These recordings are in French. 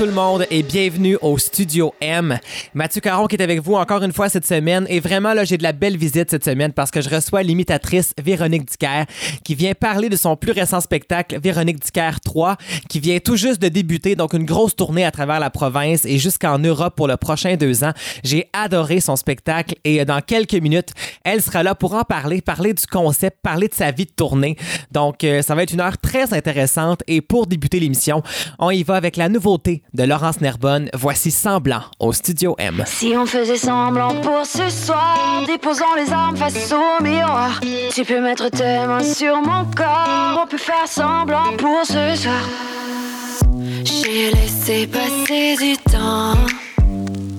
Tout le monde et bienvenue au Studio M. Mathieu Caron qui est avec vous encore une fois cette semaine et vraiment là j'ai de la belle visite cette semaine parce que je reçois l'imitatrice Véronique Dicker qui vient parler de son plus récent spectacle Véronique Dicker 3 qui vient tout juste de débuter donc une grosse tournée à travers la province et jusqu'en Europe pour le prochain deux ans. J'ai adoré son spectacle et dans quelques minutes elle sera là pour en parler, parler du concept, parler de sa vie de tournée. Donc euh, ça va être une heure très intéressante et pour débuter l'émission on y va avec la nouveauté de Laurence Nerbonne. Voici Semblant au Studio M. Si on faisait semblant pour ce soir, déposons les armes face au miroir. Tu peux mettre tes mains sur mon corps, on peut faire semblant pour ce soir. J'ai laissé passer du temps,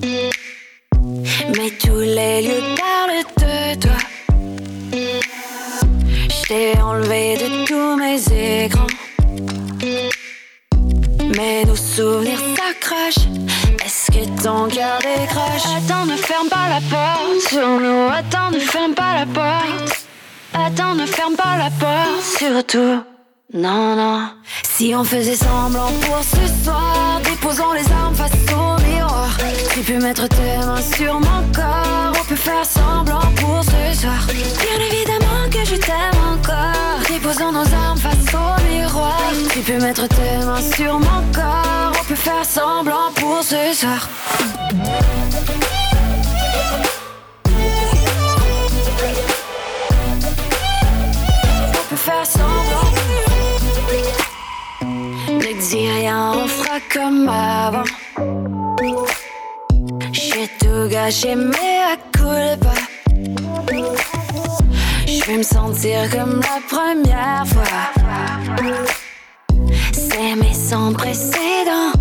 mais tous les lieux parlent de toi. J'ai enlevé de tous mes écrans. Mais nos souvenirs s'accrochent. Est-ce que ton cœur décroche? Attends, ne ferme pas la porte sur nous. Attends, ne ferme pas la porte. Attends, ne ferme pas la porte. Surtout, non, non. Si on faisait semblant pour ce soir, déposons les armes face au Tu peux mettre tes mains sur mon corps. On peut faire semblant pour ce soir. Bien évidemment que je t'aime encore. Déposons nos armes face au miroir. Tu peux mettre tes mains sur mon corps. On peut faire semblant pour ce soir. On peut faire semblant. Ne dis rien, on fera comme avant. Gâché, mais à culpa. Je vais me sentir comme la première fois. S'aimer sans précédent,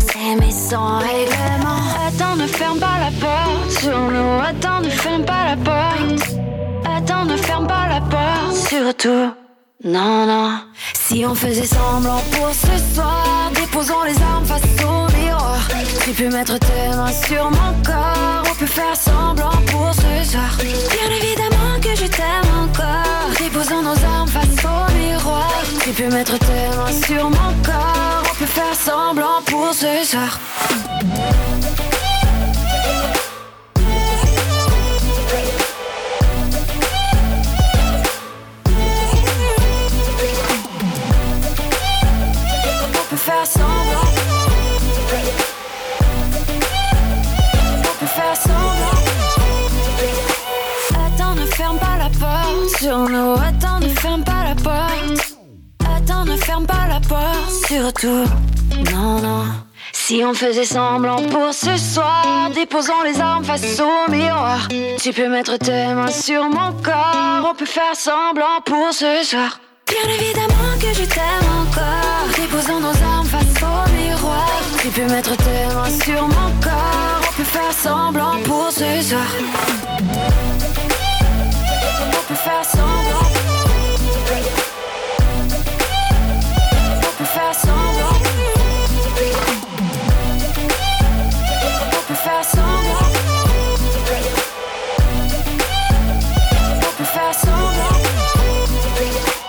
s'aimer sans règlement. Attends, ne ferme pas la porte. Attends, ne ferme pas la porte. Attends, ne ferme pas la porte. Surtout, non, non. Si on faisait semblant pour ce soir, déposons les armes face au miroir. Tu peux mettre tes mains sur mon corps. On peut faire semblant pour ce soir. Bien évidemment que je t'aime encore. Déposons nos armes face au miroir. Tu peux mettre tes mains sur mon corps. On peut faire semblant pour ce soir. Attends, ne ferme pas la porte. Attends, ne ferme pas la porte. Surtout, non, non. Si on faisait semblant pour ce soir, déposons les armes face au miroir. Tu peux mettre tes mains sur mon corps. On peut faire semblant pour ce soir. Bien évidemment que je t'aime encore. Déposons nos armes face au miroir. Tu peux mettre tes mains sur mon corps. On peut faire semblant pour ce soir.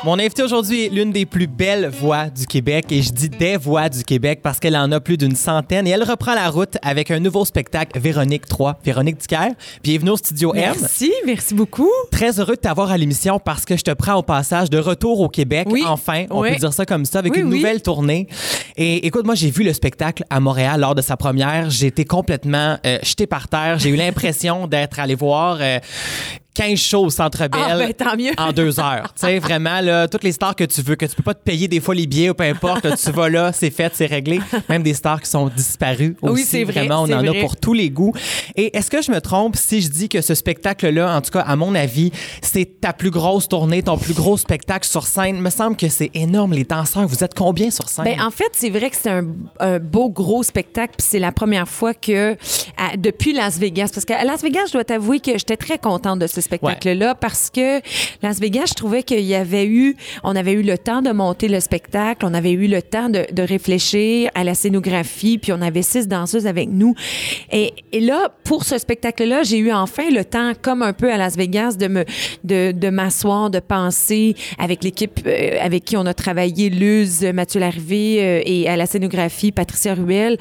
Mon invité aujourd'hui est l'une des plus belles voix du Québec et je dis des voix du Québec parce qu'elle en a plus d'une centaine et elle reprend la route avec un nouveau spectacle Véronique 3. Véronique Dicker, bienvenue au Studio M. Merci, merci beaucoup. Très heureux de t'avoir à l'émission parce que je te prends au passage de retour au Québec. Oui. Enfin, on Oui. peut dire ça comme ça, avec Oui, une nouvelle tournée. Et écoute, moi, j'ai vu le spectacle à Montréal lors de sa première. J'ai été complètement euh, jeté par terre. J'ai eu l'impression d'être allé voir euh, 15 shows au Centre Bell Ah, ben, tant mieux. en deux heures. tu sais, vraiment, là, toutes les stars que tu veux, que tu peux pas te payer des fois les billets ou peu importe, tu vas là, c'est fait, c'est réglé. Même des stars qui sont disparues Oui, aussi. c'est vrai, Vraiment, on en vrai. a pour tous les goûts. Et est-ce que je me trompe si je dis que ce spectacle-là, en tout cas, à mon avis, c'est ta plus grosse tournée, ton plus gros spectacle sur scène? Il me semble que c'est énorme, les danseurs. Vous êtes combien sur scène? Ben, en fait, c'est vrai que c'est un, un beau gros spectacle, puis c'est la première fois que, à- depuis Las Vegas, parce qu'à Las Vegas, je dois t'avouer que j'étais très contente de ce spectacle-là parce que Las Vegas, je trouvais qu'il y avait eu, on avait eu le temps de monter le spectacle, on avait eu le temps de, de réfléchir à la scénographie, puis on avait six danseuses avec nous. Et, et là, pour ce spectacle-là, j'ai eu enfin le temps, comme un peu à Las Vegas, de me, de, de m'asseoir, de penser avec l'équipe euh, avec qui on a travaillé, Luz, Mathieu Larrivée euh, et à la scénographie, Patricia Ruel,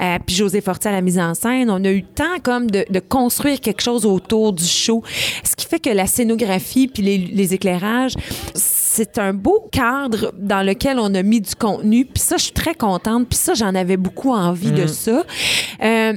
euh, puis José Fortier à la mise en scène. On a eu le temps comme de, de construire quelque chose autour du show, ce qui fait que la scénographie puis les, les éclairages, c'est un beau cadre dans lequel on a mis du contenu. Puis ça, je suis très contente. Puis ça, j'en avais beaucoup envie de ça. Euh,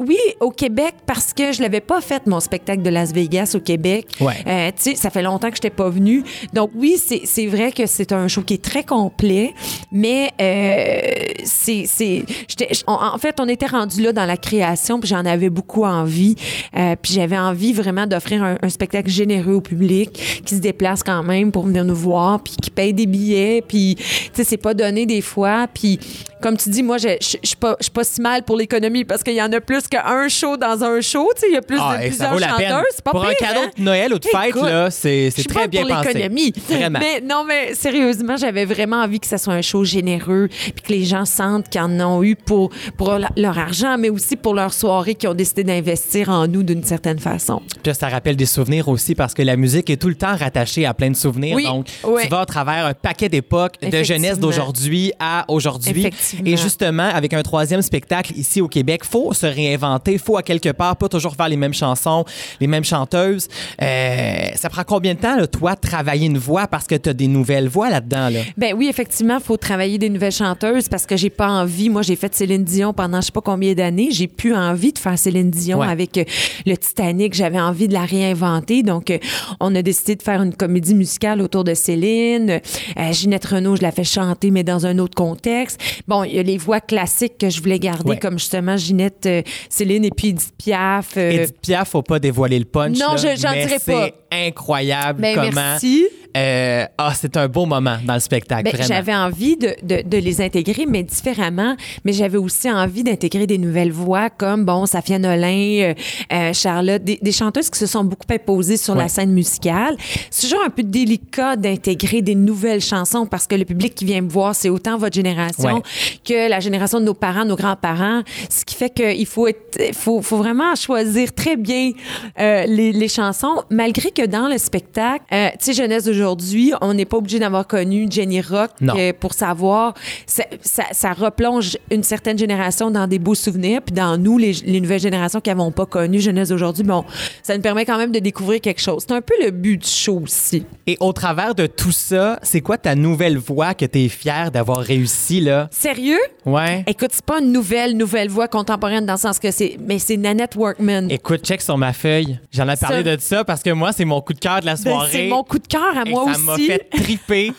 oui au Québec parce que je l'avais pas fait mon spectacle de Las Vegas au Québec. Ouais. Euh, tu sais, ça fait longtemps que je n'étais pas venue. Donc oui, c'est c'est vrai que c'est un show qui est très complet, mais euh, c'est c'est j'étais- on- en fait on était rendu là dans la création puis j'en avais beaucoup envie. Euh, puis j'avais envie vraiment d'offrir un, un spectacle généreux au public qui se déplace quand même pour venir nous voir puis qui paye des billets puis tu sais c'est pas donné des fois puis comme tu dis moi je suis pas je suis pas si mal pour l'économie parce qu'il y en a plus qu'un show dans un show, tu sais, il y a plus Ah, de et plusieurs chanteurs, c'est pas Pour un cadeau hein? de Noël ou de fête, Écoute, là, c'est c'est très bien pour pensé. l'économie. Vraiment. Mais non, mais sérieusement, j'avais vraiment envie que ça soit un show généreux, puis que les gens sentent qu'ils en ont eu pour, pour leur argent, mais aussi pour leur soirée, qui ont décidé d'investir en nous d'une certaine façon. Puis ça rappelle des souvenirs aussi parce que la musique est tout le temps rattachée à plein de souvenirs. Oui, Donc, ouais. tu vas à travers un paquet d'époques, de jeunesse d'aujourd'hui à aujourd'hui. Et justement, avec un troisième spectacle ici au Québec, faut se réinventer, faut à quelque part pas toujours faire les mêmes chansons, les mêmes chanteuses. Euh, ça prend combien de temps, là, toi, de travailler une voix parce que tu as des nouvelles voix là-dedans? Là? Ben oui, effectivement, il faut travailler des nouvelles chanteuses parce que j'ai pas envie. Moi, j'ai fait Céline Dion pendant je sais pas combien d'années. J'ai plus envie de faire Céline Dion Ouais. avec euh, le Titanic. J'avais envie de la réinventer. Donc, euh, on a décidé de faire une comédie musicale autour de Céline. Euh, Ginette Renault, je la fais chanter, mais dans un autre contexte. Bon, il y a les voix classiques que je voulais garder, Ouais. comme justement Ginette, euh, Céline et puis Edith Piaf. euh, Edith Piaf, faut pas dévoiler le punch. Non, là, je- j'en mais dirais pas. C'est incroyable Ben, comment. merci. Euh, ah, c'est un beau moment dans le spectacle, Ben, j'avais envie de, de, de les intégrer, mais différemment. Mais j'avais aussi envie d'intégrer des nouvelles voix comme, bon, Safia Nolin, euh, euh, Charlotte, des, des chanteuses qui se sont beaucoup imposées sur Ouais. la scène musicale. C'est toujours un peu délicat d'intégrer des nouvelles chansons parce que le public qui vient me voir, c'est autant votre génération Ouais. que la génération de nos parents, nos grands-parents. Ce qui fait qu'il faut être, faut, faut vraiment choisir très bien euh, les, les chansons, malgré que dans le spectacle, tu sais, jeunesse d'aujourd'hui, on n'est pas obligé d'avoir connu Jenny Rock euh, pour savoir. Ça, ça, ça replonge une certaine génération dans des beaux souvenirs, puis dans nous, les, les nouvelles générations qui n'avons pas connu jeunesse d'aujourd'hui, bon, ça nous permet quand même de découvrir quelque chose. C'est un peu le but du show aussi. Et au travers de tout ça, c'est quoi ta nouvelle voix que tu es fière d'avoir réussi, là? Sérieux? Ouais. Écoute, c'est pas une nouvelle, nouvelle voix contemporaine dans le sens que c'est. Mais c'est Nanette Workman. Écoute, check sur ma feuille. J'en ai parlé Ça- de ça parce que moi, c'est mon coup de cœur de la Ben, soirée. c'est mon coup de cœur à Et moi ça m'a aussi. fait triper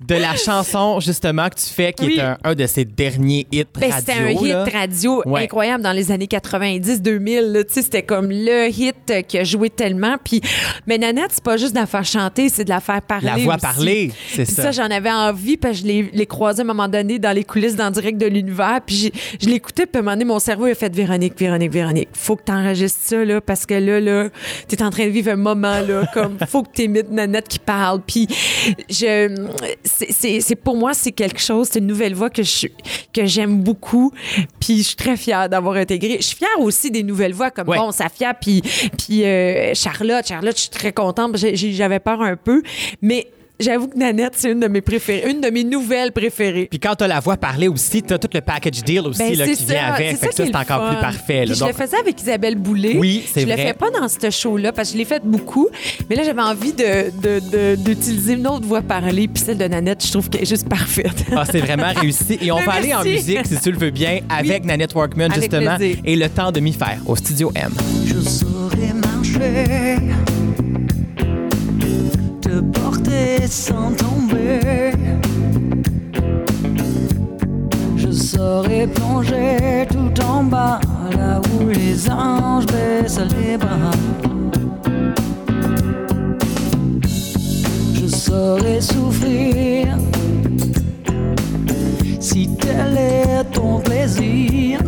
de la chanson, justement, que tu fais, qui Oui. est un, un de ses derniers hits Ben, radio. c'était un hit là. radio Ouais. incroyable dans les années 90-2000. là. Tu sais, C'était comme le hit euh, qui a joué tellement. Puis, mais Nanette, c'est pas juste de la faire chanter, c'est de la faire parler. La voix aussi. parler, c'est Puis ça. ça, j'en avais envie, parce que je l'ai- l'ai croisé à un moment donné dans les coulisses d'en direct de l'univers. Puis j'ai- je l'écoutais, puis à un moment donné, mon cerveau a fait Véronique, Véronique, Véronique. Faut que t'enregistres ça, là, parce que là, là, t'es en train de vivre un moment, là, comme faut que t'imites Nanette qui parle. Puis je, c'est- pour moi, c'est quelque chose, c'est une nouvelle voix que je que j'aime beaucoup. Puis je suis très fière d'avoir intégré. Je suis fière aussi des nouvelles voix, comme Ouais. bon, Safia, puis, puis euh, Charlotte. Charlotte, je suis très contente. J'avais peur un peu. Mais j'avoue que Nanette, c'est une de mes préférées, une de mes nouvelles préférées. Puis quand t'as la voix parler aussi, t'as tout le package deal aussi Ben, là, c'est qui ça, vient avec. c'est Fait que qui ça, est c'est le encore fun. plus parfait. là. Je Donc, le faisais avec Isabelle Boulay. Oui, c'est Je vrai. le fais pas dans ce show-là parce que je l'ai fait beaucoup. Mais là, j'avais envie de- de- de- d'utiliser une autre voix parlée. Puis celle de Nanette, je trouve qu'elle est juste parfaite. Ah, c'est vraiment réussi. Et on va aller en musique, si tu le veux bien, avec Nanette Workman, Avec justement, plaisir. et le temps de m'y faire au Studio M. je saurais marcher, laissant tomber. Je saurais plonger tout en bas, là où les anges baissent les bras. Je saurais souffrir si tel est ton plaisir.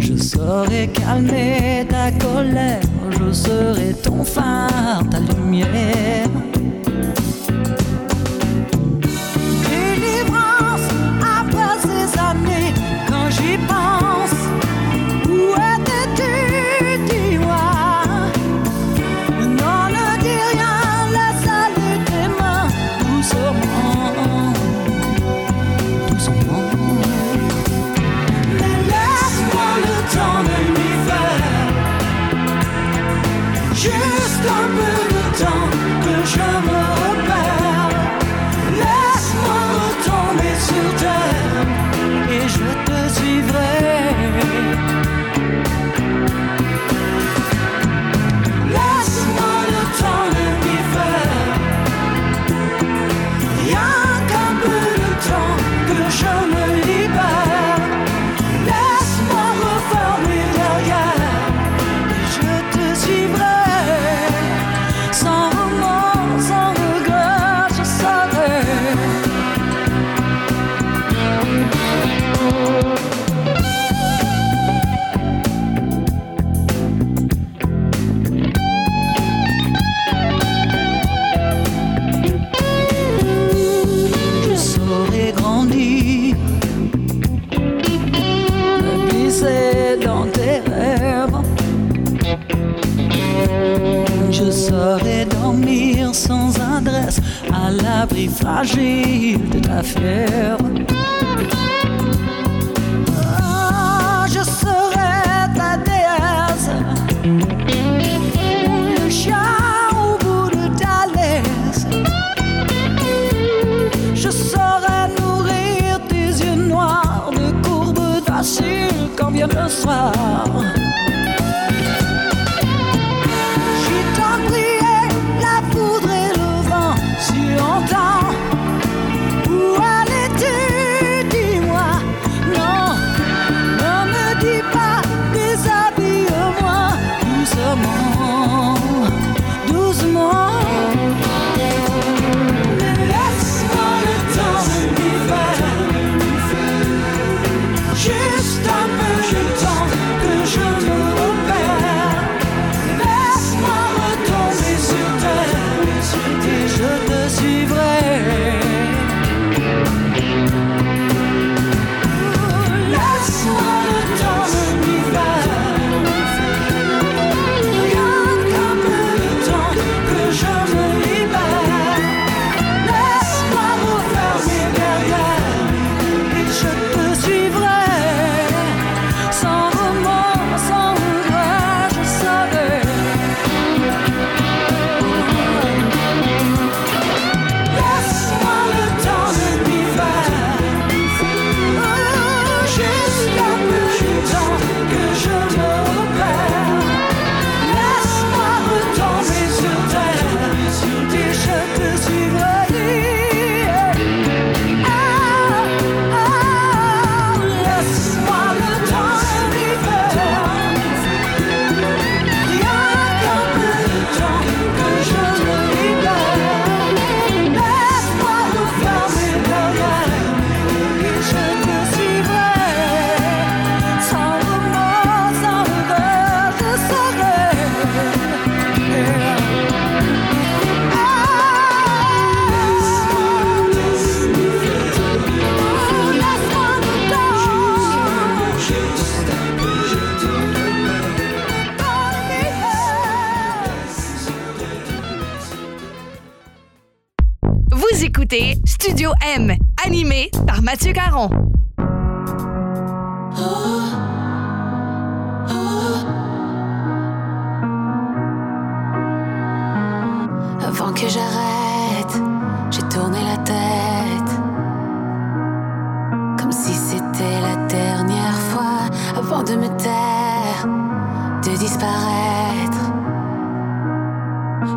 Je saurais calmer ta colère je serai ton phare, ta lumière.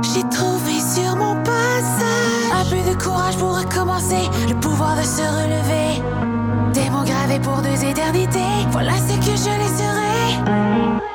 J'ai trouvé sur mon passage. Un peu de courage pour recommencer, le pouvoir de se relever. Des mots gravés pour deux éternités, voilà ce que je les laisserai.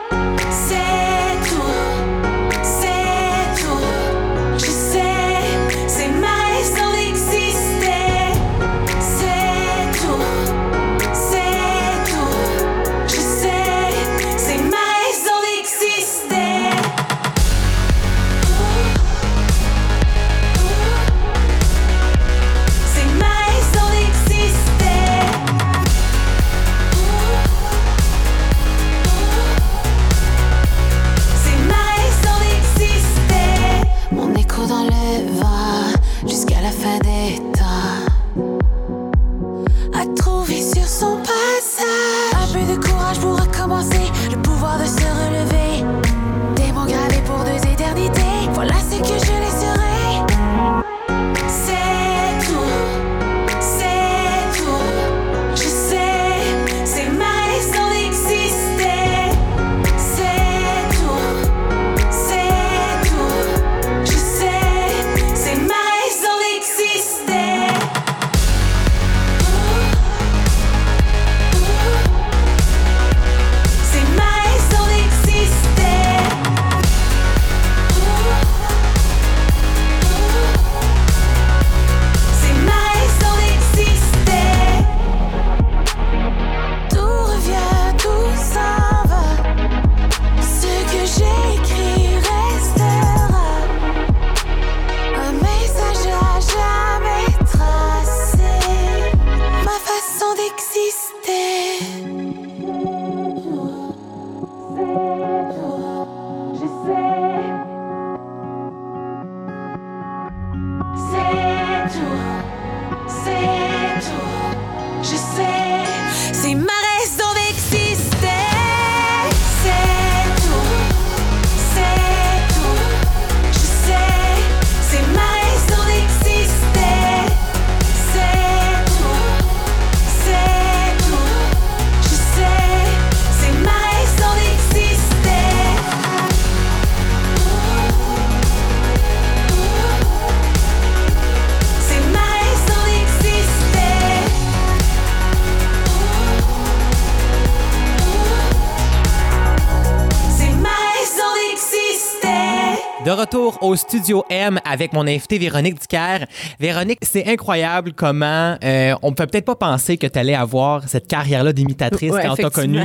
Au Studio M avec mon invité Véronique Dicker. Véronique, c'est incroyable comment euh, on peut peut-être pas penser que tu allais avoir cette carrière-là d'imitatrice Ouais, quand on t'a connue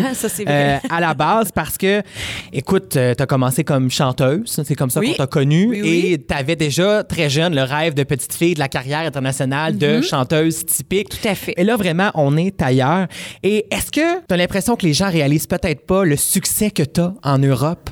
à la base parce que, écoute, tu as commencé comme chanteuse, c'est comme ça Oui. qu'on t'a connue Oui, oui. et tu avais déjà très jeune le rêve de petite fille de la carrière internationale de chanteuse typique. Mm-hmm. Tout à fait. Et là, vraiment, on est ailleurs. Et est-ce que tu as l'impression que les gens réalisent peut-être pas le succès que tu as en Europe?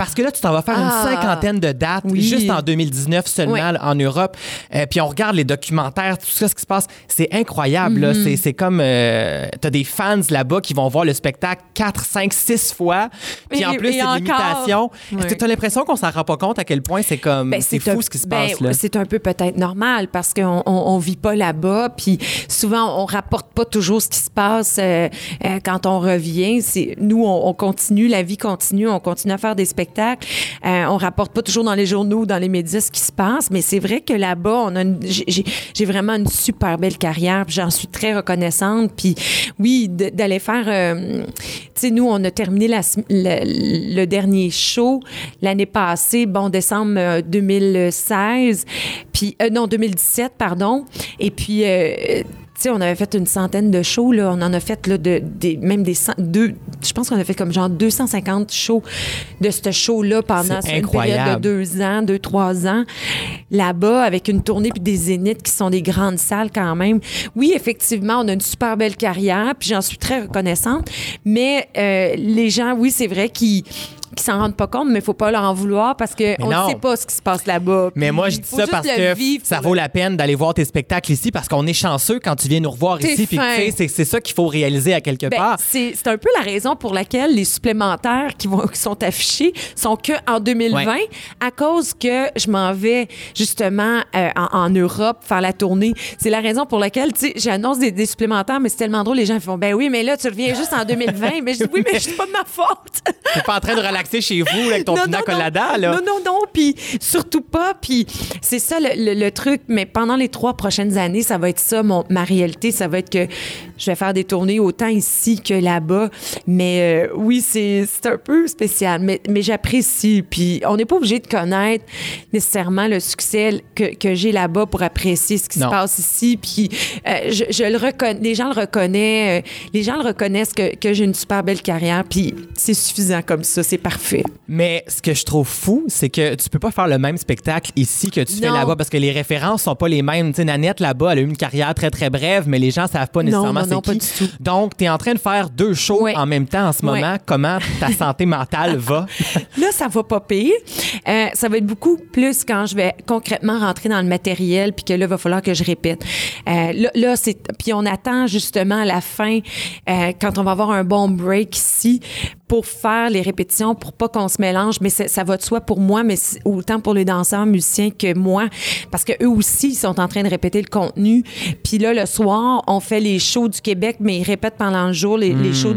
Parce que là, tu t'en vas faire Ah. une cinquantaine de dates Oui. juste en 2019 seulement en Europe. Euh, puis on regarde les documentaires, tout ça, ce qui se passe. C'est incroyable. là. Mm-hmm. C'est, comme. euh, t'as des fans là-bas qui vont voir le spectacle 4, 5, 6 fois. Puis Et- en plus, c'est de l'imitation. Est-ce que Ouais. tu as l'impression qu'on s'en rend pas compte à quel point c'est comme. Ben, c'est fou un- ce qui se ben, passe là? C'est un peu peut-être normal parce qu'on on, on vit pas là-bas, puis souvent on rapporte pas toujours ce qui se passe euh, euh, quand on revient. Nous, on, on continue, la vie continue, on continue à faire des spectacles. Euh, on rapporte pas toujours dans les journaux, dans les médias ce qui se passe, mais c'est vrai que là-bas, on a j'ai- vraiment une super belle carrière, j'en suis très reconnaissante. Puis oui, d'aller faire, euh, tu sais, nous, on a terminé le, dernier show l'année passée, bon, décembre euh, 2016, puis euh, non, 2017, pardon. Et puis, euh, sais, on avait fait une centaine de shows, là. On en a fait, là, de, même des deux, je pense qu'on a fait comme genre 250 shows de ce show-là pendant une période de deux ans, deux, trois ans, là-bas, avec une tournée puis des zéniths qui sont des grandes salles quand même. Oui, effectivement, on a une super belle carrière, puis j'en suis très reconnaissante, mais euh, les gens, oui, c'est vrai qu'ils qui s'en rendent pas compte, mais il faut pas leur en vouloir parce qu'on ne sait pas ce qui se passe là-bas. Mais moi, je dis ça parce que ça vaut la peine d'aller voir tes spectacles ici parce qu'on est chanceux quand tu viens nous revoir ici. C'est, ça qu'il faut réaliser à quelque Ben, part. c'est un peu la raison pour laquelle les supplémentaires qui, vont, qui sont affichés sont que en 2020 Ouais. à cause que je m'en vais justement euh, en, en Europe faire la tournée. C'est la raison pour laquelle, tu sais, j'annonce des, des supplémentaires, mais c'est tellement drôle, les gens font, ben oui, mais là, tu reviens juste en 2020. mais je dis, oui, mais c'est pas de ma faute. T'es pas en train de relaxer chez vous avec ton Non, pina non, colada, non. là. Non, non, non, puis surtout pas. Puis c'est ça le, le- le truc. Mais pendant les trois prochaines années, ça va être ça, mon, ma réalité. Ça va être que je vais faire des tournées autant ici que là-bas. Mais euh, oui, c'est c'est un peu spécial. Mais, mais j'apprécie. Puis on n'est pas obligé de connaître nécessairement le succès que, que j'ai là-bas pour apprécier ce qui Non. se passe ici. Puis euh, je, je le reconnais, les gens le reconnaissent, euh, les gens le reconnaissent que, que j'ai une super belle carrière. Puis c'est suffisant comme ça, c'est parfait. Mais ce que je trouve fou, c'est que tu peux pas faire le même spectacle ici que tu fais là-bas parce que les références sont pas les mêmes. Tu Nanette, là-bas, elle a eu une carrière très, très brève, mais les gens savent pas nécessairement non, non, c'est pas qui. du tout. Donc, tu es en train de faire deux shows Ouais. en même temps en ce Ouais. moment. Comment ta santé mentale va? Là, ça va pas pire. Euh, ça va être beaucoup plus quand je vais concrètement rentrer dans le matériel, puis que là, il va falloir que je répète. Euh, là, là, c'est puis on attend justement à la fin, euh, quand on va avoir un bon break ici, pour faire les répétitions, pour pas qu'on se mélange. Mais ça va de soi pour moi, mais autant pour les danseurs, musiciens que moi, parce que eux aussi, ils sont en train de répéter le contenu. Puis là, le soir, on fait les shows du Québec, mais ils répètent pendant le jour les, les shows,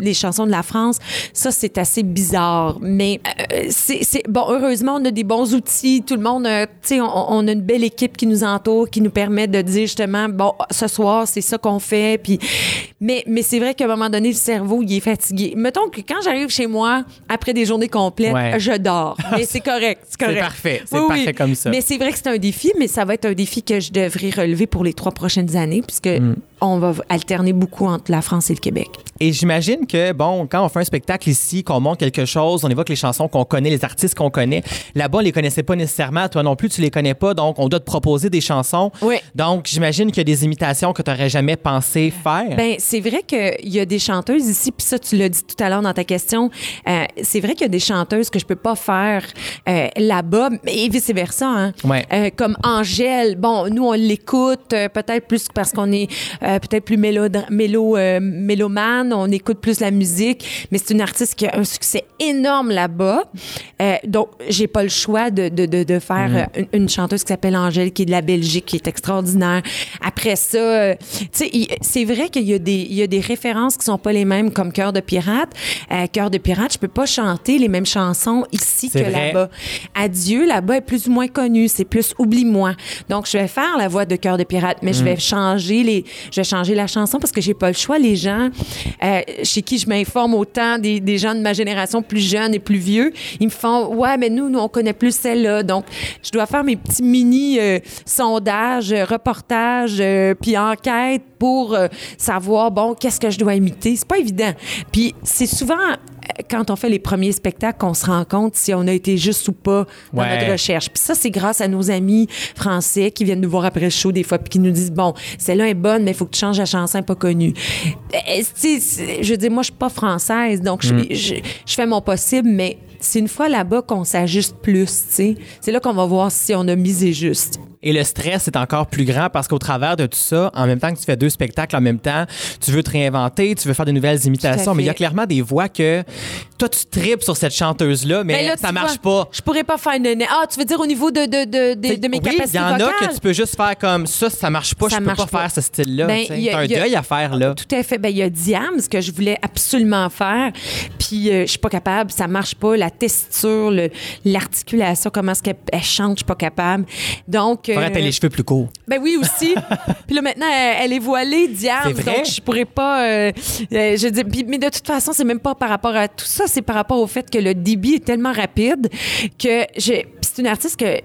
les chansons de la France. Ça, c'est assez bizarre. Mais euh, c'est c'est- bon. Heureusement, on a des bons outils. Tout le monde, euh, tu sais, on, on a une belle équipe qui nous entoure, qui nous permet de dire justement, bon, ce soir, c'est ça qu'on fait. Puis, mais mais c'est vrai qu'à un moment donné, le cerveau, il est fatigué. Mettons que quand j'arrive chez moi après des journées complètes, Ouais. je dors. Mais c'est correct, c'est correct. parfait, c'est parfait comme ça. Mais c'est vrai que c'est un défi, mais ça va être un défi que je devrais relever pour les trois prochaines années, puisque Mm. on va alterner beaucoup entre la France et le Québec. Et j'imagine que, bon, quand on fait un spectacle ici, qu'on monte quelque chose, on évoque les chansons qu'on connaît, les artistes qu'on connaît. Là-bas, on les connaissait pas nécessairement. Toi non plus, tu les connais pas. Donc, on doit te proposer des chansons. Oui. Donc, j'imagine qu'il y a des imitations que tu n'aurais jamais pensé faire. Ben, c'est vrai qu'il y a des chanteuses ici, puis ça, tu l'as dit tout à l'heure dans ta question. euh, c'est vrai qu'il y a des chanteuses que je peux pas faire euh, là-bas, et vice-versa. Hein? Ouais. Euh, comme Angèle, bon, nous, on l'écoute euh, peut-être plus parce qu'on est peut-être plus mélo, mélo, mélomane, on écoute plus la musique, mais c'est une artiste qui a un succès énorme là-bas. Donc, j'ai pas le choix de, de, de, de faire Mm. euh, une, une chanteuse qui s'appelle Angèle, qui est de la Belgique, qui est extraordinaire. Après ça, tu sais, c'est vrai qu'il y, a des- il y a des références qui sont pas les mêmes, comme Cœur de pirate. Cœur de pirate, je peux pas chanter les mêmes chansons ici que là-bas. Adieu, là-bas, est plus ou moins connu, c'est plus oublie-moi. Donc, je vais faire la voix de Cœur de pirate, mais je Mm. vais changer les, je vais changer la chanson parce que j'ai pas le choix. Les gens euh, chez qui je m'informe autant, des, des gens de ma génération plus jeunes et plus vieux, ils me font ouais, mais nous, nous on connaît plus celle-là. Donc, je dois faire mes petits mini euh, sondages, euh, reportages, euh, puis enquêtes pour savoir bon, qu'est-ce que je dois imiter. C'est pas évident. Puis c'est souvent quand on fait les premiers spectacles qu'on se rend compte si on a été juste ou pas dans Ouais. notre recherche. Puis ça, c'est grâce à nos amis français qui viennent nous voir après le show des fois puis qui nous disent bon, celle-là est bonne, mais il faut que tu changes la chanson, pas connue. Euh, tu sais, c'est- je veux dire, moi, je suis pas française, donc je, je, je fais mon possible, mais c'est une fois là-bas qu'on s'ajuste plus, tu sais. C'est là qu'on va voir si on a misé juste. Et le stress est encore plus grand parce qu'au travers de tout ça, en même temps que tu fais deux spectacles en même temps, tu veux te réinventer, tu veux faire de nouvelles imitations, mais il y a clairement des voix que toi, tu tripes sur cette chanteuse-là, mais Ben là, ça marche vois, pas. Je pourrais pas faire une. Ah, tu veux dire au niveau de, de, de, de, de mes oui, capacités il y en a que tu peux juste faire comme ça, ça marche pas, Ça je peux pas, pas. faire ce style-là. Ben, tu sais. il y a- un il y a- deuil à faire, là. Tout à fait. Ben, il y a Diams que je voulais absolument faire. Puis, euh, je suis pas capable. Ça marche pas. La texture, le- l'articulation, comment est-ce qu'elle elle chante, je suis pas capable. Donc. Faudrait euh, les cheveux plus courts. ben oui, aussi. puis là, maintenant, elle, elle est voilée, vrai? Donc, je pourrais pas. euh, euh, je dis, puis- mais de toute façon, c'est même pas par rapport à tout ça. C'est par rapport au fait que le débit est tellement rapide que j'ai. c'est une artiste que, euh,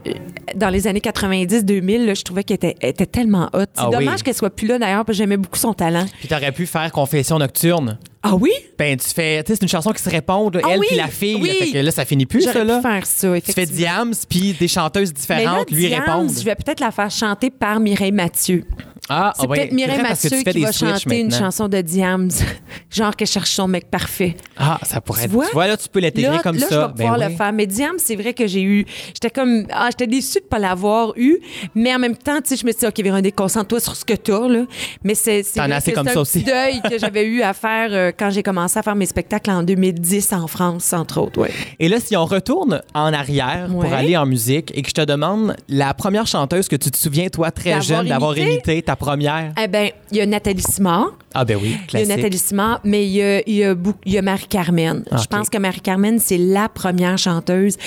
dans les années 90-2000, là, je trouvais qu'elle était, elle était tellement hot. C'est Ah oui. dommage qu'elle soit plus là, d'ailleurs, parce que j'aimais beaucoup son talent. Puis t'aurais pu faire Confession nocturne. Ah oui? Ben, tu fais. Tu sais, c'est une chanson qui se répond, Ah elle oui, puis la fille. là. oui. fait que là, ça finit plus, ça, là. pu faire ça, Tu fais. Diams, puis des chanteuses là, différentes lui Diams, répondent. Je vais peut-être la faire chanter par Mireille Mathieu. Ah, C'est ouais, peut-être Mireille que Mathieu qui va chanter une chanson de Diams. Genre qu'elle cherche son mec parfait. Ah, ça pourrait Tu être. vois? Tu vois, là, tu peux l'intégrer Là, comme là, ça. je vais pouvoir Ben le oui. faire. Mais Diam, c'est vrai que j'ai eu. J'étais comme. Ah, j'étais déçue de ne pas l'avoir eu. Mais en même temps, tu sais, je me suis dit, OK, Véronique, concentre-toi sur ce que tu as, là. Mais c'est. c'est T'en as assez que comme c'est ça un aussi. petit deuil que j'avais eu à faire euh, quand j'ai commencé à faire mes spectacles en 2010 en France, entre autres. Ouais. Et là, si on retourne en arrière pour aller en musique et que je te demande la première chanteuse que tu te souviens, toi, très jeune, d'avoir imité? Ta première? Eh bien, il y a Nathalie Simard. Ah, ben oui, Il y a classique. Nathalie Simard, mais il y a, y a, Marie-Carmen. Je pense que Marie-Carmen, c'est la première chanteuse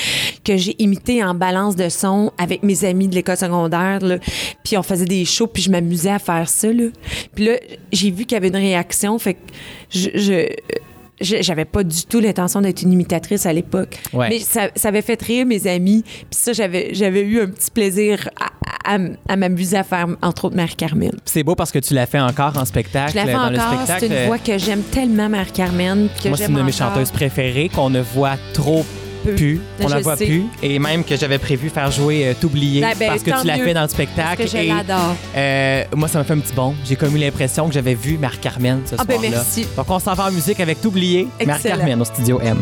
que j'ai imitée en balance de son avec mes amis de l'école secondaire. là. Puis on faisait des shows, puis je m'amusais à faire ça. Là. Puis là, j'ai vu qu'il y avait une réaction, fait que je- j'avais pas du tout l'intention d'être une imitatrice à l'époque. Ouais. Mais ça, ça avait fait rire mes amis. Puis ça, j'avais, j'avais eu un petit plaisir à, à- à m'amuser à faire, entre autres, Marie-Carmen. C'est beau parce que tu l'as fait encore en spectacle. Je la fais dans encore. C'est une euh, voix que j'aime tellement, Marie-Carmen. que Moi, c'est une de mes chanteuses préférées qu'on ne voit trop Plus. On Je la voit sais. plus. Et même que j'avais prévu faire jouer euh, T'oublier Ben, ben, parce que tu l'as fait dans le spectacle. Parce que je Et, l'adore. euh, moi, ça m'a fait un petit bon. J'ai comme eu l'impression que j'avais vu Marc-Carmen ce Ah, ben, soir-là. merci. Donc, on s'en va en musique avec T'oublier. Excellent. Marc-Carmen au studio M.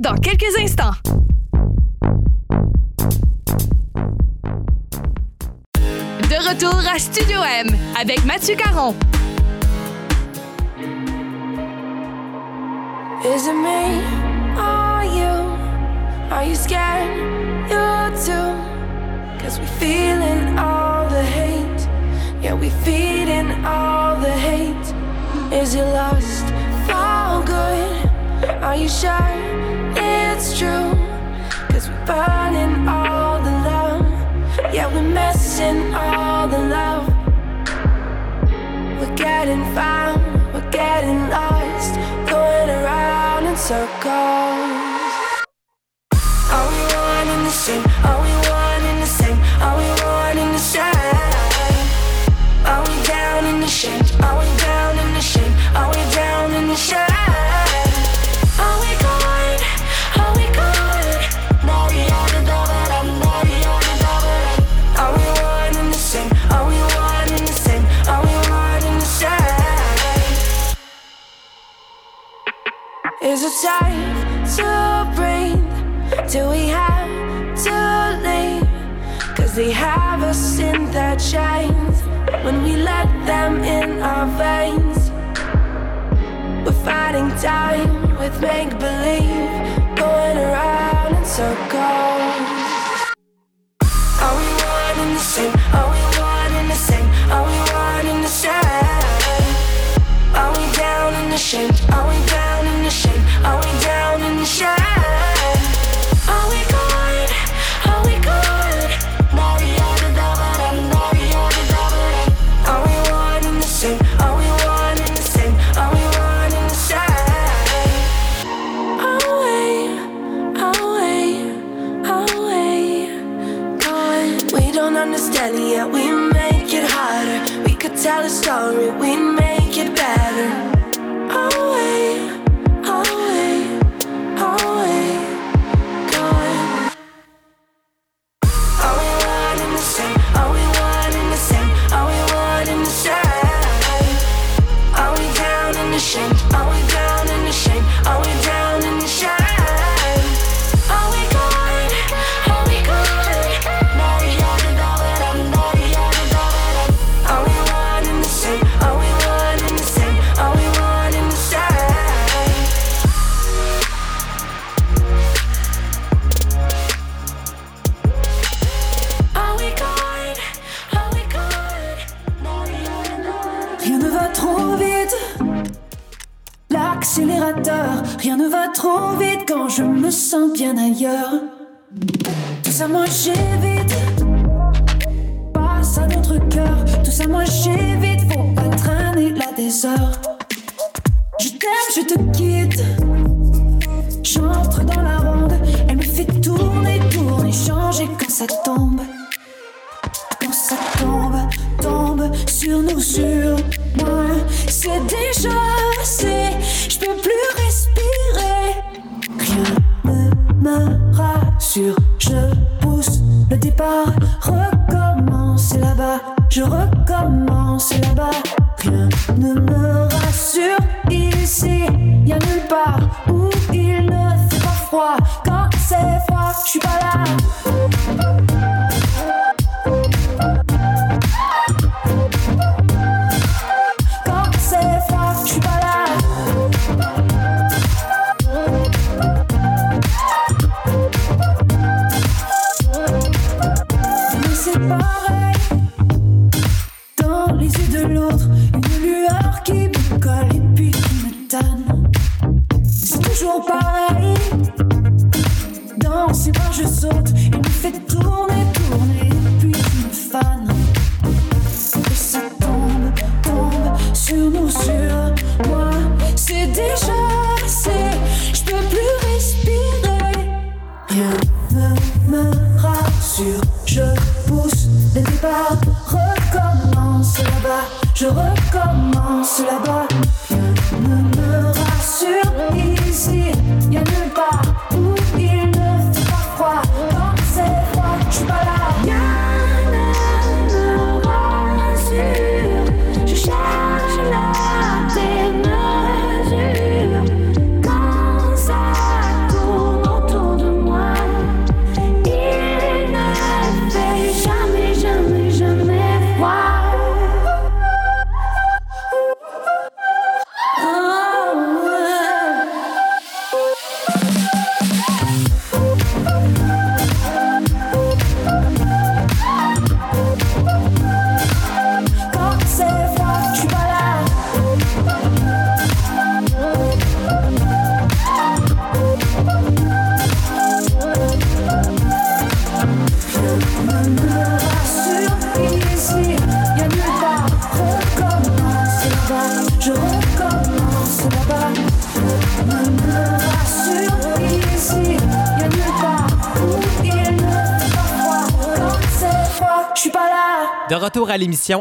dans quelques instants. De retour à Studio M avec Mathieu Caron. Is it me? Are you? Are you scared? You too? Cause we feeling all the hate. Yeah, we feeding all the hate. Is it lost for good? Are you sure? It's true? Cause we're burning all the love. Yeah, we're messing all the love. We're getting found, we're getting lost, going around in circles. Is it time to breathe? Do we have to leave? Cause they have us in their chains when we let them in our veins. We're fighting time with make believe, going around in circles. Are we one and the same? Are we one and the same? Are we one and the same? Are we down in the shame? Are we sorry. Vite quand je me sens bien ailleurs. Tout ça, j'évite. Passe à notre cœur, tout ça, j'évite. Faut pas traîner des heures. Je t'aime, je te quitte. J'entre dans la ronde, elle me fait tourner, tourner, changer quand ça tombe. Quand ça tombe, tombe sur nous, sur moi, c'est déjà assez. Je peux plus me rassure. Je pousse le départ, recommence là-bas. Je recommence là-bas. Rien ne me rassure. Ici, y a nulle part où il ne fait pas froid. Quand c'est froid, je suis pas là.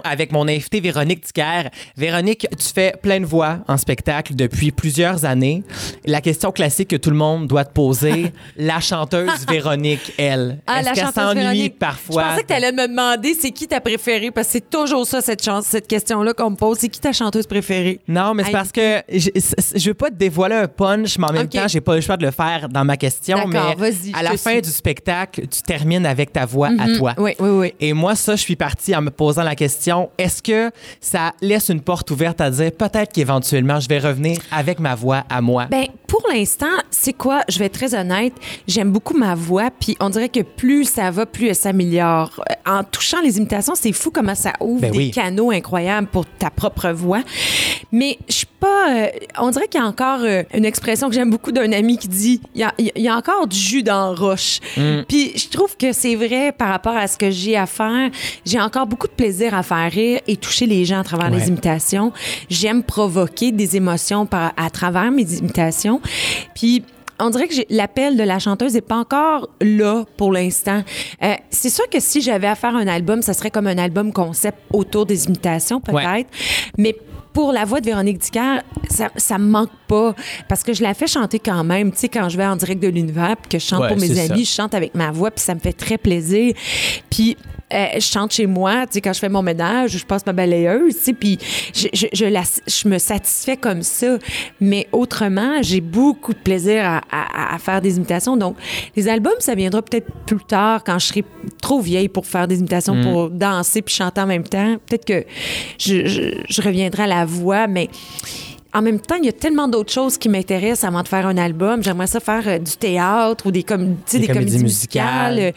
Avec mon invité Véronique Dicker. Véronique, tu fais plein de voix en spectacle depuis plusieurs années. La question classique que tout le monde doit te poser, la chanteuse Véronique, elle, Ah, est-ce qu'elle s'ennuie parfois? Je pensais que tu allais me demander c'est qui ta préférée? Parce que c'est toujours ça, cette, chance, cette question-là qu'on me pose. C'est qui ta chanteuse préférée? Non, mais c'est parce que je, je veux pas te dévoiler un punch, mais en même Ok. temps, j'ai pas le choix de le faire dans ma question. Mais à la fin suis. du spectacle, tu termines avec ta voix à toi. Oui, oui, oui. Et moi, ça, je suis parti en me posant la question est-ce que ça laisse une porte ouverte à dire peut-être qu'éventuellement, je vais revenir avec ma voix à moi? Ben, pour l'instant, c'est quoi? Je vais être très honnête. J'aime beaucoup ma voix, puis on dirait que plus ça va, plus elle s'améliore. Euh, En touchant les imitations, c'est fou comment ça ouvre Ben des oui. canaux incroyables pour ta propre voix. Mais je suis pas. euh, on dirait qu'il y a encore euh, une expression que j'aime beaucoup d'un ami qui dit il y a, il y a encore du jus dans la roche. Mm. Puis je trouve que c'est vrai par rapport à ce que j'ai à faire. J'ai encore beaucoup de plaisir à faire rire et toucher les gens à travers Ouais. les imitations. J'aime provoquer des émotions par, à travers mes imitations. Puis on dirait que l'appel de la chanteuse n'est pas encore là pour l'instant. Euh, c'est sûr que si j'avais à faire un album, ça serait comme un album concept autour des imitations, peut-être. Ouais. Mais pour la voix de Véronique Dicker, ça, ça me manque pas parce que je la fais chanter quand même. Tu sais, quand je vais en direct de l'univers puis que je chante Ouais, pour mes ça. amis, je chante avec ma voix puis ça me fait très plaisir. Puis euh, je chante chez moi, tu sais, quand je fais mon ménage, je passe ma balayeuse, tu sais, puis je, je, je, la- je me satisfais comme ça. Mais autrement, j'ai beaucoup de plaisir à, à- à faire des imitations. Donc, les albums, ça viendra peut-être plus tard quand je serai trop vieille pour faire des imitations, Mm. pour danser puis chanter en même temps. Peut-être que je, je, je reviendrai à la voix, mais en même temps, il y a tellement d'autres choses qui m'intéressent avant de faire un album. J'aimerais ça faire euh, du théâtre ou des, com Des des comédies, comédies musicales. musicales.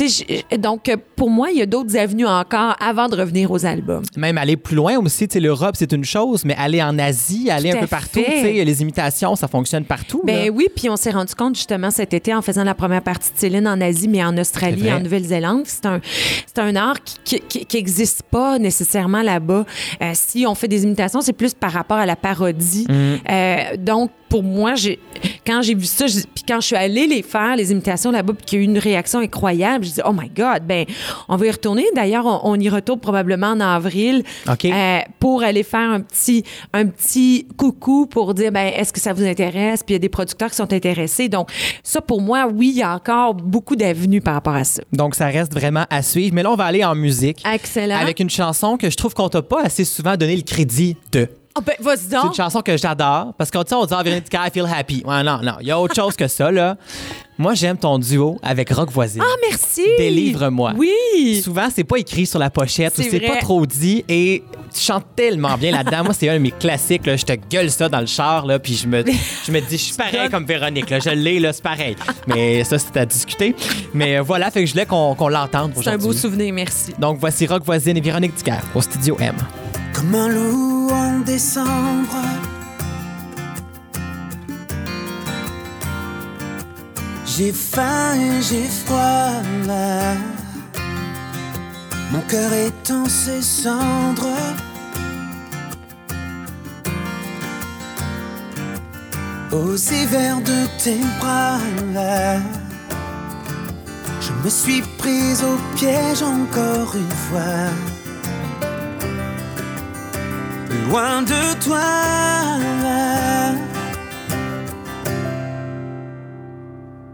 Euh, je- donc, euh, pour moi, il y a d'autres avenues encore avant de revenir aux albums. Même aller plus loin aussi, l'Europe, c'est une chose, mais aller en Asie, aller Tout un peu partout, les imitations, ça fonctionne partout. Ben là. oui, puis on s'est rendu compte justement cet été en faisant la première partie de Céline en Asie, mais en Australie, en Nouvelle-Zélande. C'est un, un art qui n'existe pas nécessairement là-bas. Euh, si on fait des imitations, c'est plus par rapport à la parodie. Mm. Euh, donc, pour moi, quand j'ai vu ça, puis quand je suis allée les faire, les imitations là-bas, puis qu'il y a eu une réaction incroyable, je dis oh my God, ben on va y retourner. D'ailleurs, on, on y retourne probablement en avril euh, pour aller faire un petit, un petit coucou pour dire ben est-ce que ça vous intéresse? Puis il y a des producteurs qui sont intéressés. Donc ça, pour moi, oui, il y a encore beaucoup d'avenues par rapport à ça. Donc, ça reste vraiment à suivre. Mais là, on va aller en musique. Excellent. Avec une chanson que je trouve qu'on t'a pas assez souvent donné le crédit de. Ah, ben, vas-y C'est une chanson que j'adore parce qu'on dit, on dit ah, Véronique Dicker, I feel happy. Ouais, non, non, il y a autre chose que ça, là. Moi, j'aime ton duo avec Rock Voisine. Ah, merci. Délivre-moi. Oui. Souvent, c'est pas écrit sur la pochette ou C'est pas trop dit et tu chantes tellement bien là-dedans. Moi, c'est un de mes classiques. là. Je te gueule ça dans le char, là, puis je me, je me dis, je suis pareil comme Véronique. Là. Je l'ai, là, c'est pareil. Mais ça, c'est à discuter. Mais euh, voilà, fait que je voulais qu'on l'entende C'est un beau souvenir, merci. Donc, voici Rock Voisine et Véronique Dicker au Studio M. comme un loup en décembre. J'ai faim et j'ai froid. Mon cœur est en ses cendres. Aux hivers de tes bras. Je me suis prise au piège encore une fois loin de toi.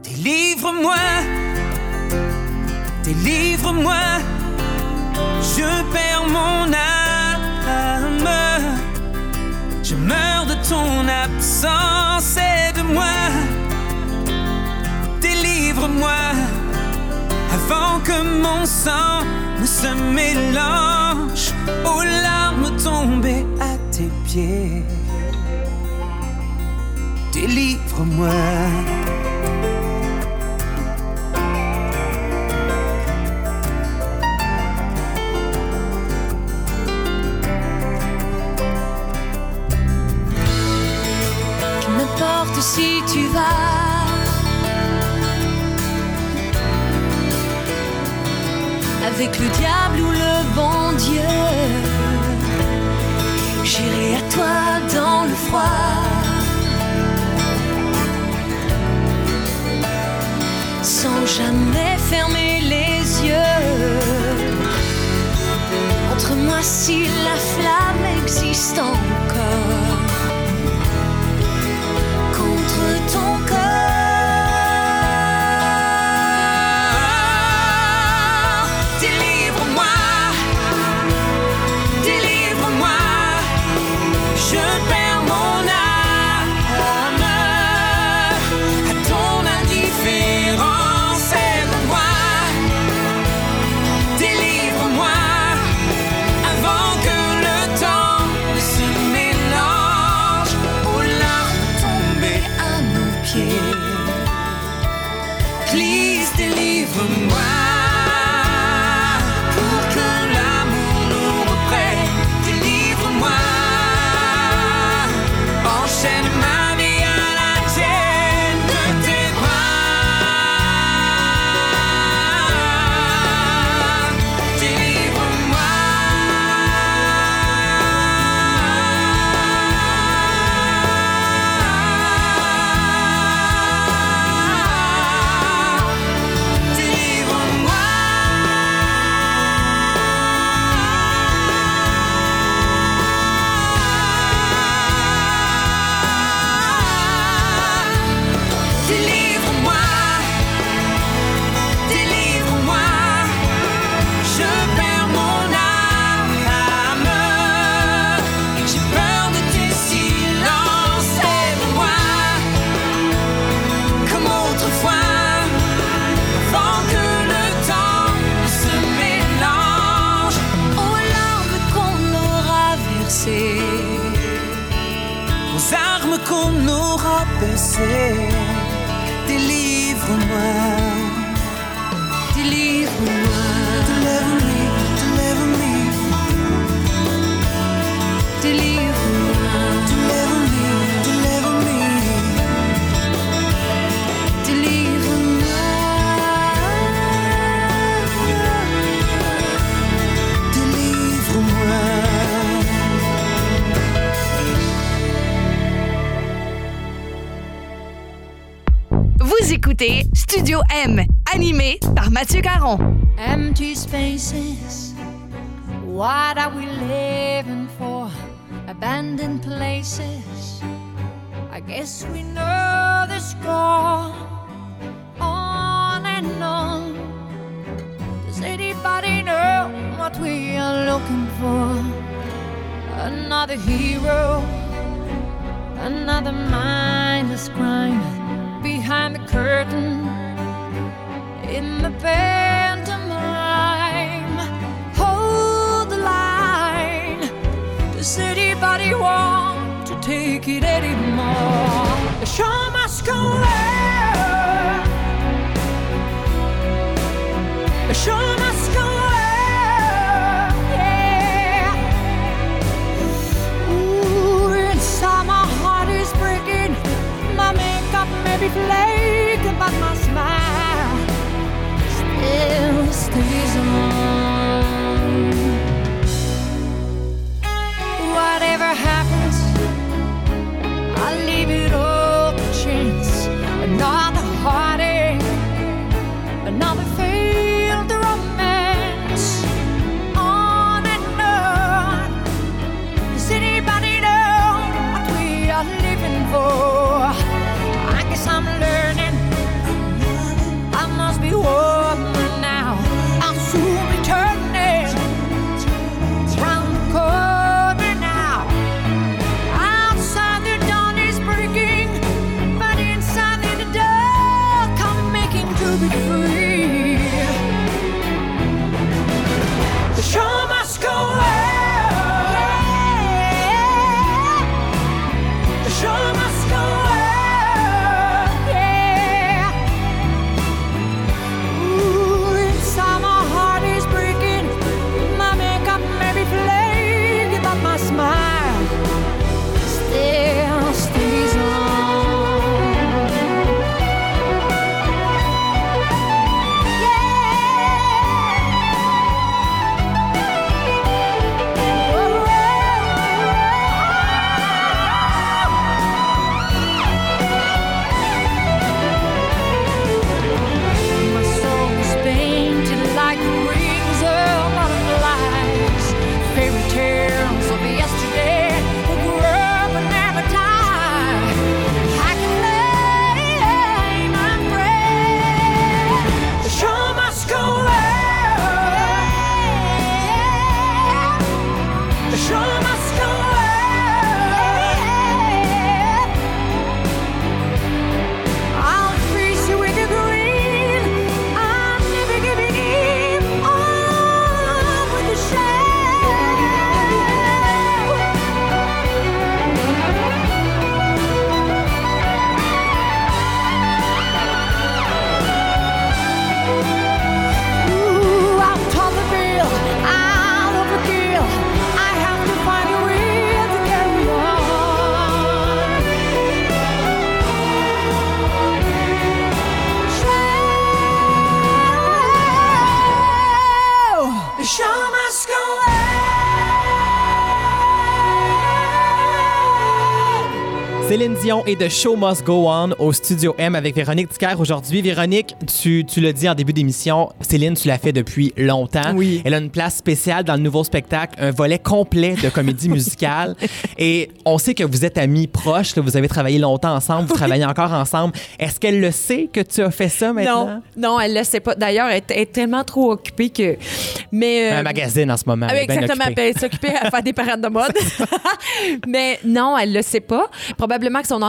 Délivre-moi, délivre-moi, je perds mon âme, je meurs de ton absence, aide-moi, délivre-moi, avant que mon sang ne se mélange aux larmes tombées à tes pieds. Délivre-moi. N'importe si tu vas avec le diable ou le bon Dieu, j'irai à toi dans le froid. Sans jamais fermer les yeux. Montre-moi si la flamme existe encore Mathieu Caron. Empty spaces. What are we living for? Abandoned places. I guess we know take it anymore? The show must go on. Show must go. Yeah. Ooh, inside my heart is breaking. My makeup may be flaking, but my smile still stays on. Et The Show Must Go On au Studio M avec Véronique Dicker aujourd'hui. Véronique, tu, tu l'as dit en début d'émission, Céline, tu l'as fait depuis longtemps. Oui. Elle a une place spéciale dans le nouveau spectacle, un volet complet de comédie musicale. Et on sait que vous êtes amis proches, là, vous avez travaillé longtemps ensemble, vous travaillez encore ensemble. Est-ce qu'elle le sait que tu as fait ça maintenant? Non, non, elle le sait pas. D'ailleurs, elle est- elle est tellement trop occupée que. Mais. euh, Un magazine en ce moment. Ah elle oui, exactement. Elle s'occupait à faire des parades de mode. Mais non, elle le sait pas. Probablement que son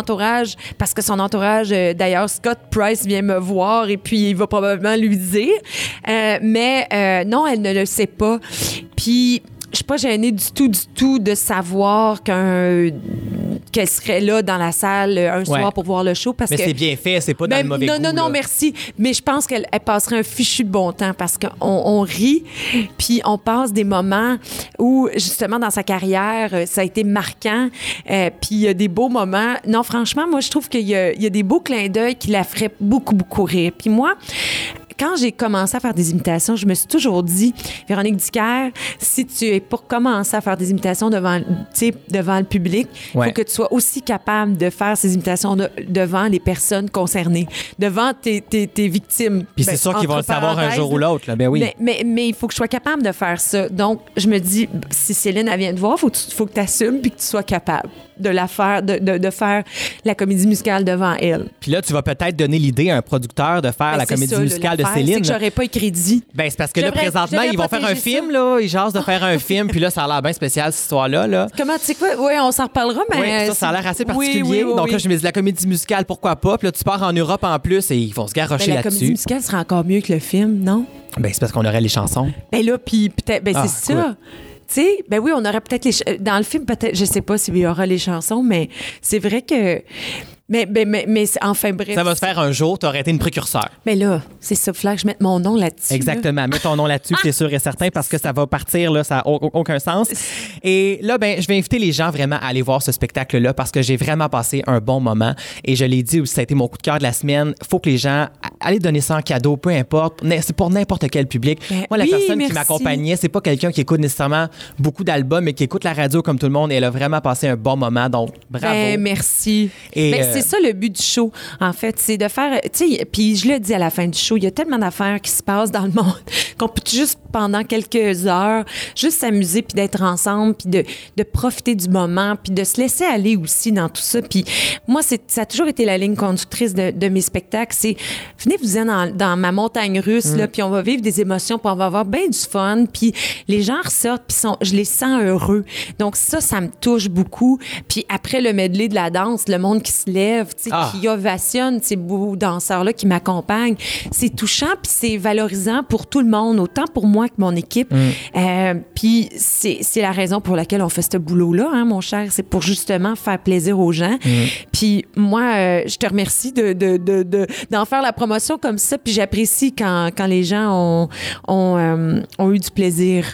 parce que son entourage, euh, d'ailleurs, Scott Price vient me voir et puis il va probablement lui dire. Euh, mais euh, non, elle ne le sait pas. Puis je suis pas gênée du tout, du tout de savoir qu'un qu'elle serait là dans la salle euh, un Ouais. soir pour voir le show parce Mais que c'est bien fait, c'est pas dans Ben, le mauvais non, goût. non, non, là. merci. Mais je pense qu'elle elle passerait un fichu de bon temps parce qu'on on rit, puis on passe des moments où, justement, dans sa carrière, euh, ça a été marquant, euh, puis il y a des beaux moments. Non, franchement, moi, je trouve qu'il y, y a des beaux clins d'œil qui la feraient beaucoup, beaucoup rire. Puis moi, quand j'ai commencé à faire des imitations, je me suis toujours dit, Véronique Dicker, si tu es pour commencer à faire des imitations devant, devant le public, il Ouais. faut que tu sois aussi capable de faire ces imitations de- devant les personnes concernées, devant tes, tes- tes victimes. Puis c'est Ben, sûr qu'ils vont le savoir un jour ou l'autre. là. Ben oui. mais, mais, mais il faut que je sois capable de faire ça. Donc, je me dis, si Céline, elle vient te voir, il faut, que tu- faut que tu assumes puis que tu sois capable de la faire, de, de, de faire la comédie musicale devant elle. Puis là, tu vas peut-être donner l'idée à un producteur de faire Ben, la comédie ça, musicale de l'affaire, C'est Céline. que j'aurais pas eu crédit. Ben, c'est parce que là, présentement, ils vont faire un film, là. Ils jasent de faire un film, puis là, ça a l'air bien spécial, cette histoire-là. Là. Comment, tu sais quoi? Oui, on s'en reparlera, mais. Oui, ça, ça a l'air assez particulier. oui, oui, Donc là, je me dis, la comédie musicale, pourquoi pas? Puis là, tu pars en Europe en plus et ils vont se Ben, garrocher la comédie là-dessus. musicale sera encore mieux que le film, non? Ben, c'est parce qu'on aurait les chansons. Ben là, puis peut-être, ben Ah, c'est ça. Tu sais, ben oui, on aurait peut-être les. euh, Dans le film, peut-être, je sais pas s'il y aura les chansons, mais c'est vrai que. Mais, ben, mais, mais c'est- enfin, bref. Ça va se faire un jour, tu aurais été une précurseur. Mais là, c'est ça, il que je mette mon nom là-dessus. là. Exactement. Mets ton nom là-dessus, c'est sûr et certain, parce que ça va partir, là, ça n'a aucun sens. Et là, ben, je vais inviter les gens vraiment à aller voir ce spectacle-là parce que j'ai vraiment passé un bon moment. Et je l'ai dit aussi, ça a été mon coup de cœur de la semaine. faut que les gens allez donner ça en cadeau, peu importe. C'est pour n'importe quel public. Ben Moi, la oui, personne merci. qui m'accompagnait, c'est pas quelqu'un qui écoute nécessairement beaucoup d'albums, mais qui écoute la radio comme tout le monde. Et elle a vraiment passé un bon moment. Donc, bravo. Ben, merci. Et, Ben, euh, c'est ça le but du show, en fait, c'est de faire. Tu sais, puis je le dis à la fin du show, il y a tellement d'affaires qui se passent dans le monde qu'on peut juste pendant quelques heures juste s'amuser puis d'être ensemble puis de, de profiter du moment puis de se laisser aller aussi dans tout ça. Puis moi, ça a toujours été la ligne conductrice de, de mes spectacles. C'est venez vous en dans, dans ma montagne russe Mm. là, puis on va vivre des émotions, puis on va avoir bien du fun, puis les gens ressortent puis sont, je les sens heureux. Donc ça, ça me touche beaucoup. Puis après le medley de la danse, le monde qui se lève, Ah. qui ovationne ces beaux danseurs-là qui m'accompagnent. C'est touchant, puis c'est valorisant pour tout le monde, autant pour moi que mon équipe. Euh, puis c'est la raison pour laquelle on fait ce boulot-là, hein, mon cher. C'est pour justement faire plaisir aux gens. Puis moi, euh, je te remercie de, de, de, de- d'en faire la promotion comme ça, puis j'apprécie quand, quand les gens ont, ont, euh, ont eu du plaisir.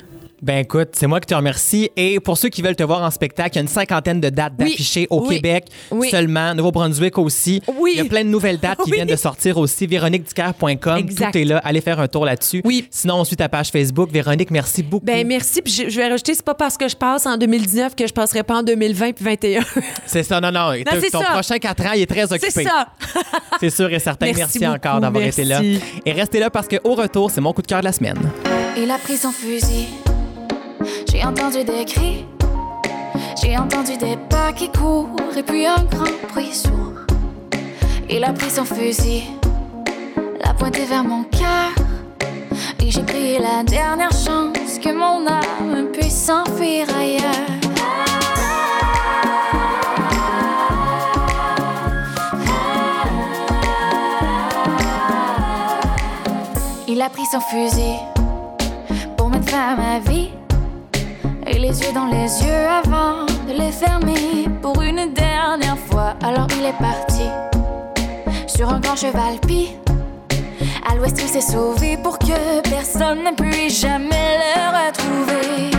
Ben écoute, c'est moi qui te remercie. Et pour ceux qui veulent te voir en spectacle, il y a une cinquantaine de dates Oui. d'affichés au Oui. Québec Oui. seulement, Nouveau-Brunswick aussi. Oui. Il y a plein de nouvelles dates qui Oui. viennent de sortir aussi. VéroniqueDucaire.com, Exact. tout est là. Allez faire un tour là-dessus. Oui. Sinon, on suit ta page Facebook. Véronique, merci beaucoup. Ben merci, puis je, je vais rajouter, c'est pas parce que je passe en 2019 que je passerai pas en 2020 puis 21. c'est ça, non, non. Ton- c'est ton ça. prochain 4 ans, il est très occupé. c'est ça. C'est sûr et certain. Merci, Merci encore d'avoir été là. merci. Et restez là parce qu'au retour, c'est mon coup de cœur de la semaine. Il a pris son fusil. J'ai entendu des cris. J'ai entendu des pas qui courent. Et puis un grand bruit sourd. Il a pris son fusil. L'a pointé vers mon cœur. Et j'ai pris la dernière chance que mon âme puisse s'enfuir ailleurs. Il a pris son fusil pour mettre fin à ma vie. Les yeux dans les yeux avant de les fermer pour une dernière fois. Alors il est parti sur un grand cheval pis. À l'ouest, il s'est sauvé pour que personne ne puisse jamais le retrouver.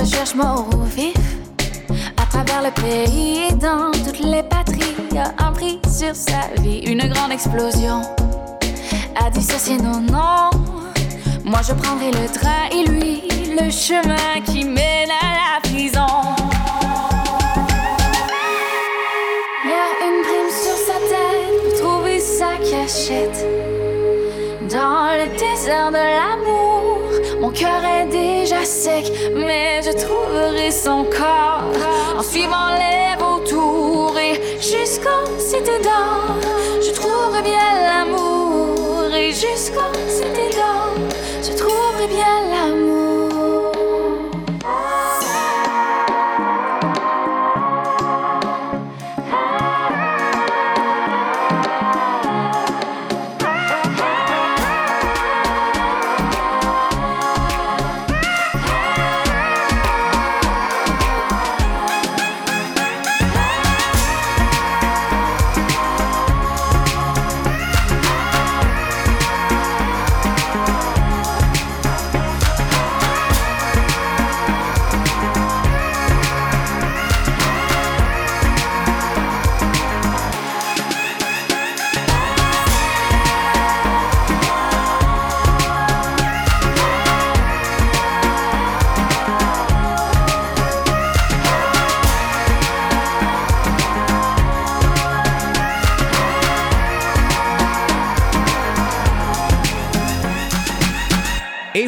Recherche mort ou vif. À travers le pays et dans toutes les patries, a un prix sur sa vie. Une grande explosion a dissocié nos noms. Moi je prendrai le train et lui le chemin qui mène à la prison. Y a une prime sur sa tête pour trouver sa cachette. Dans le désert de l'amour, mon cœur est déjà sec, mais je trouverai son corps en suivant les vautours et jusqu'en cité d'or, je trouverai bien l'amour et jusqu'en cité d'or, je trouverai bien l'amour.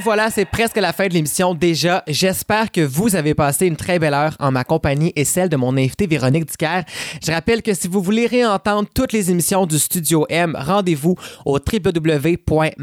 Voilà, c'est presque la fin de l'émission déjà. J'espère que vous avez passé une très belle heure en ma compagnie et celle de mon invité Véronique Ducaire. Je rappelle que si vous voulez réentendre toutes les émissions du Studio M, rendez-vous au www.mattv.ca.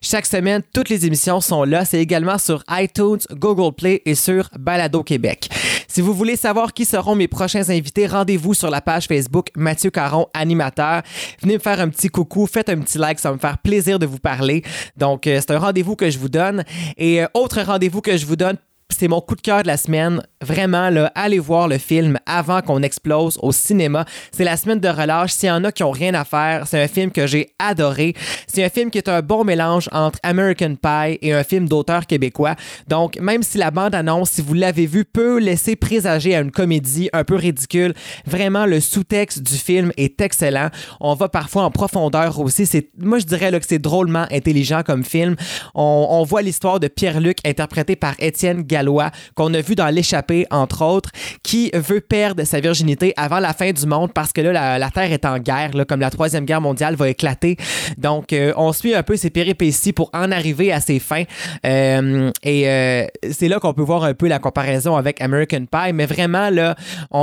Chaque semaine, toutes les émissions sont là. C'est également sur iTunes, Google Play et sur Balado Québec. Si vous voulez savoir qui seront mes prochains invités, rendez-vous sur la page Facebook Mathieu Caron, animateur. Venez me faire un petit coucou, faites un petit like, ça va me faire plaisir de vous parler. Donc, euh, c'est un rendez-vous que je vous donne. Et euh, autre rendez-vous que je vous donne, c'est mon coup de cœur de la semaine. Vraiment, là, allez voir le film avant qu'on explose au cinéma. C'est la semaine de relâche. S'il y en a qui ont rien à faire, c'est un film que j'ai adoré. C'est un film qui est un bon mélange entre American Pie et un film d'auteur québécois. Donc, même si la bande-annonce, si vous l'avez vu, peut laisser présager à une comédie un peu ridicule, vraiment, le sous-texte du film est excellent. On va parfois en profondeur aussi. Moi, je dirais là, que c'est drôlement intelligent comme film. On, voit l'histoire de Pierre-Luc interprété par Étienne Gallois, qu'on a vu dans L'échappée, entre autres, qui veut perdre sa virginité avant la fin du monde parce que là, la, Terre est en guerre, là, comme la Troisième Guerre mondiale va éclater. Donc, euh, on suit un peu ses péripéties pour en arriver à ses fins. Euh, et euh, c'est là qu'on peut voir un peu la comparaison avec American Pie. Mais vraiment, là,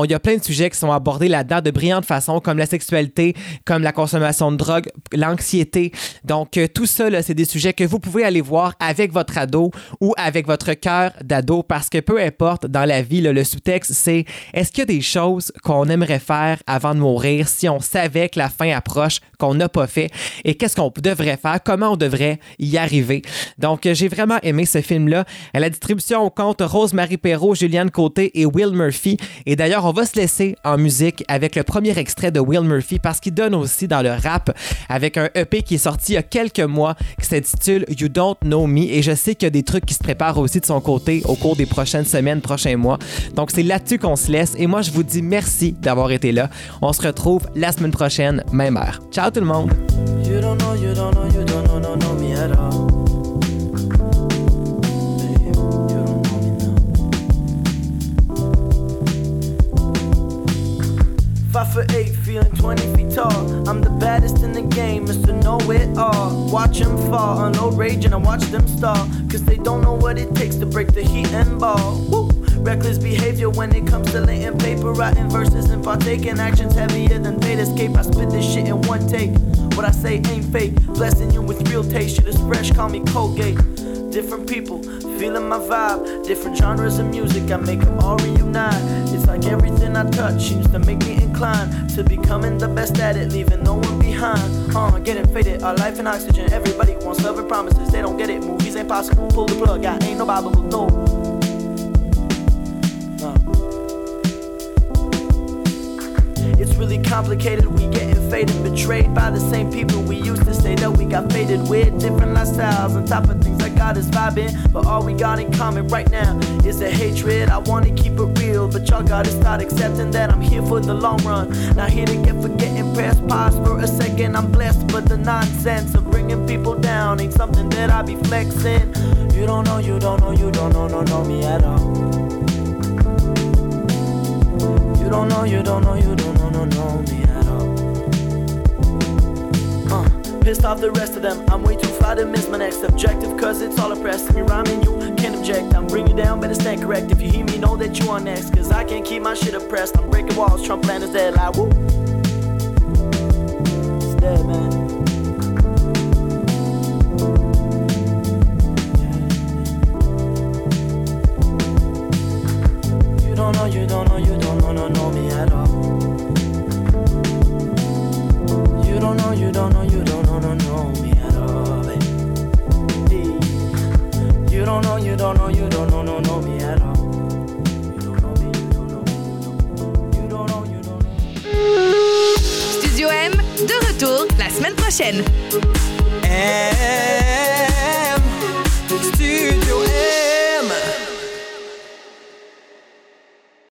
il y a plein de sujets qui sont abordés là-dedans de brillantes façons, comme la sexualité, comme la consommation de drogue, l'anxiété. Donc, tout ça, c'est des sujets que vous pouvez aller voir avec votre ado ou avec votre cœur d'ado parce que peu importe dans la vie, le sous-texte, c'est est-ce qu'il y a des choses qu'on aimerait faire avant de mourir si on savait que la fin approche, qu'on n'a pas fait et qu'est-ce qu'on devrait faire, comment on devrait y arriver. Donc, euh, j'ai vraiment aimé ce film-là. À la distribution, on compte Rose-Marie Perrault, Juliane Côté et Will Murphy. Et d'ailleurs, on va se laisser en musique avec le premier extrait de Will Murphy parce qu'il donne aussi dans le rap avec un EP qui est sorti il y a quelques mois qui s'intitule You Don't Know Me. Et je sais qu'il y a des trucs qui se préparent aussi de son côté cours des prochaines semaines, prochains mois. Donc, c'est là-dessus qu'on se laisse. Et moi, je vous dis merci d'avoir été là. On se retrouve la semaine prochaine, même heure. Ciao tout le monde! Feeling 20 feet tall. I'm the baddest in the game, Mr. Know It All. Watch them fall, unload rage, and I watch them stall. Cause they don't know what it takes to break the heat and ball. Woo! Reckless behavior when it comes to laying paper, writing verses and partaking actions heavier than fate escape. I spit this shit in one take. What I say ain't fake. Blessing you with real taste, shit is fresh, call me Colgate. Different people, feeling my vibe. Different genres of music, I make them all reunite. It's like everything I touch seems to make me inclined to becoming the best at it, leaving no one behind. Uh, getting faded, our life and oxygen. Everybody wants love and promises, they don't get it. Movies ain't possible, pull the plug, I ain't no Bible, no. Uh. It's really complicated. We getting faded, betrayed by the same people we used to say that we got faded with. Different lifestyles on top of things I got is vibing. But all we got in common right now is the hatred. I wanna keep it real, but y'all gotta start accepting that I'm here for the long run. Not here to get forgetting press pause for a second. I'm blessed, but the nonsense of bringing people down ain't something that I be flexing. You don't know, you don't know, you don't know, no, know me at all. You don't know, you don't know, you don't know, no, know pissed off the rest of them. I'm way too fly to miss my next objective, cause it's all oppressed. Me rhyming, you can't object. I'm bringing you down, better stand correct. If you hear me, know that you are next, cause I can't keep my shit oppressed. I'm breaking walls, Trump land is dead, like woo.